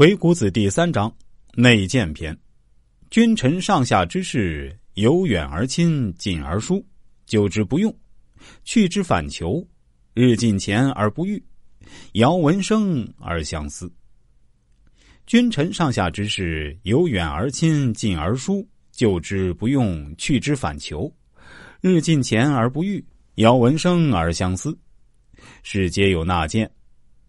鬼谷子第三章内谏篇：君臣上下之事，由远而亲，近而疏，久之不用，去之反求，日近前而不遇，遥闻声而相思。君臣上下之事，由远而亲，近而疏，久之不用，去之反求，日近前而不遇，遥闻声而相思。是皆有纳谏。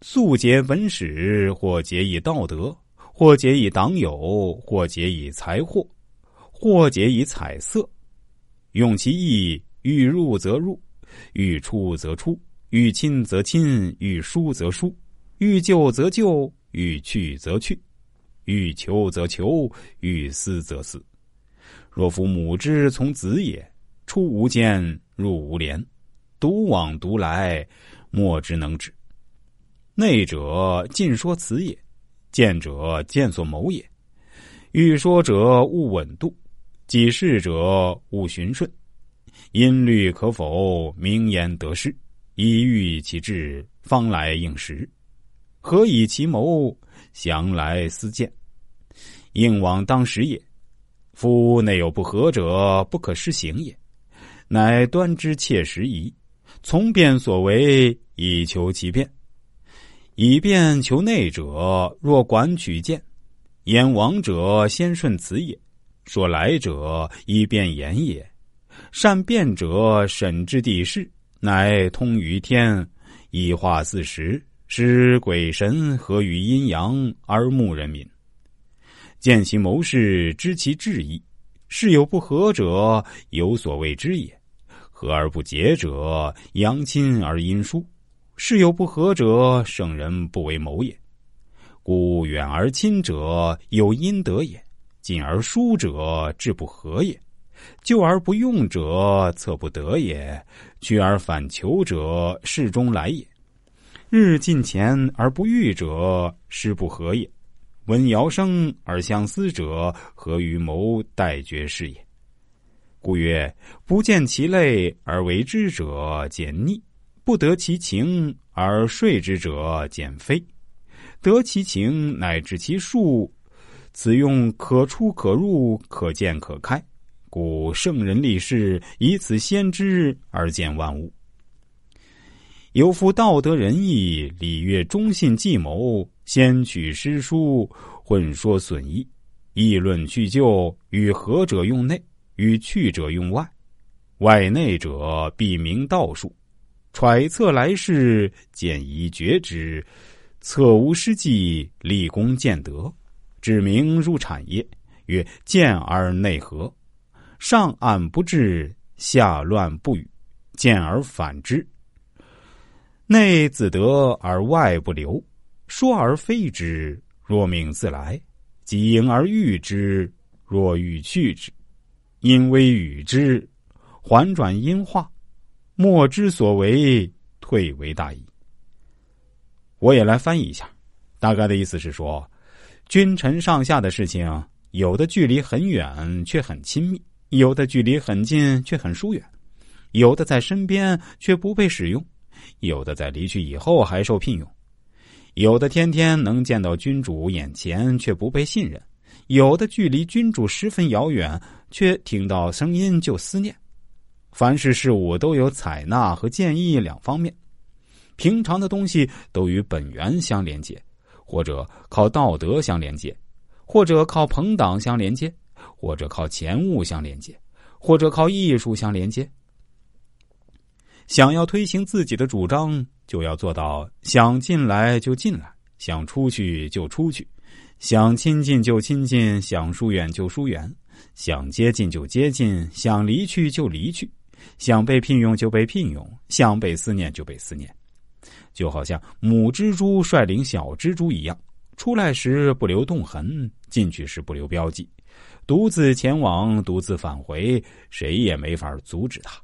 素结文史，或结以道德，或结以党友，或结以财货，或结以彩色。用其意，欲入则入，欲出则出，欲亲则亲，欲疏则疏，欲救则救，欲去则去，欲求则求，欲思则思。若夫母之从子也，出无间，入无连，独往独来，莫之能止。内者尽说辞也，见者见所谋也。欲说者勿稳度，己事者勿循顺。音律可否？名言得失，以欲其志，方来应时。何以其谋？详来思见。应往当时也。夫内有不合者，不可施行也。乃端之切实宜，从变所为，以求其变。以便求内者，若管取见；言往者，先顺辞也；说来者，以便言也。善辩者，审之地势，乃通于天，以化四时，使鬼神合于阴阳，而牧人民。见其谋士，知其志意。事有不合者，有所谓之也；和而不结者，阳亲而阴疏。事有不合者，圣人不为谋也。故远而亲者有阴德也，近而疏者志不合也，救而不用者策不得也，屈而反求者事中来也。日近前而不遇者事不合也，闻尧声而相思者何于谋待决事也？故曰：不见其类而为之者，简逆。不得其情而睡之者，减非；得其情乃至其数，此用可出可入，可见可开。故圣人立事，以此先知而见万物。有夫道德仁义礼乐忠信计谋，先取诗书，混说损益，议论去就，与合者用内，与去者用外。外内者，必明道术。揣测来世，见宜觉之；测无失计，立功见德。指明入产业，曰见而内合，上暗不至，下乱不语，见而反之。内自得而外不留，说而非之。若命自来，即迎而遇之；若欲去之，因微与之，缓转阴化。莫之所为，退为大矣。我也来翻译一下，大概的意思是说，君臣上下的事情，有的距离很远却很亲密，有的距离很近却很疏远，有的在身边却不被使用，有的在离去以后还受聘用，有的天天能见到君主眼前却不被信任，有的距离君主十分遥远却听到声音就思念。凡是事物都有采纳和建议两方面，平常的东西都与本源相连接，或者靠道德相连接，或者靠朋党相连接，或者靠钱物相连接，或者靠艺术相连接。想要推行自己的主张，就要做到想进来就进来，想出去就出去，想亲近就亲近，想疏远就疏远，想接近就接近，想离去就离去。想被聘用就被聘用，想被思念就被思念，就好像母蜘蛛率领小蜘蛛一样，出来时不留洞痕，进去时不留标记，独自前往，独自返回，谁也没法阻止他。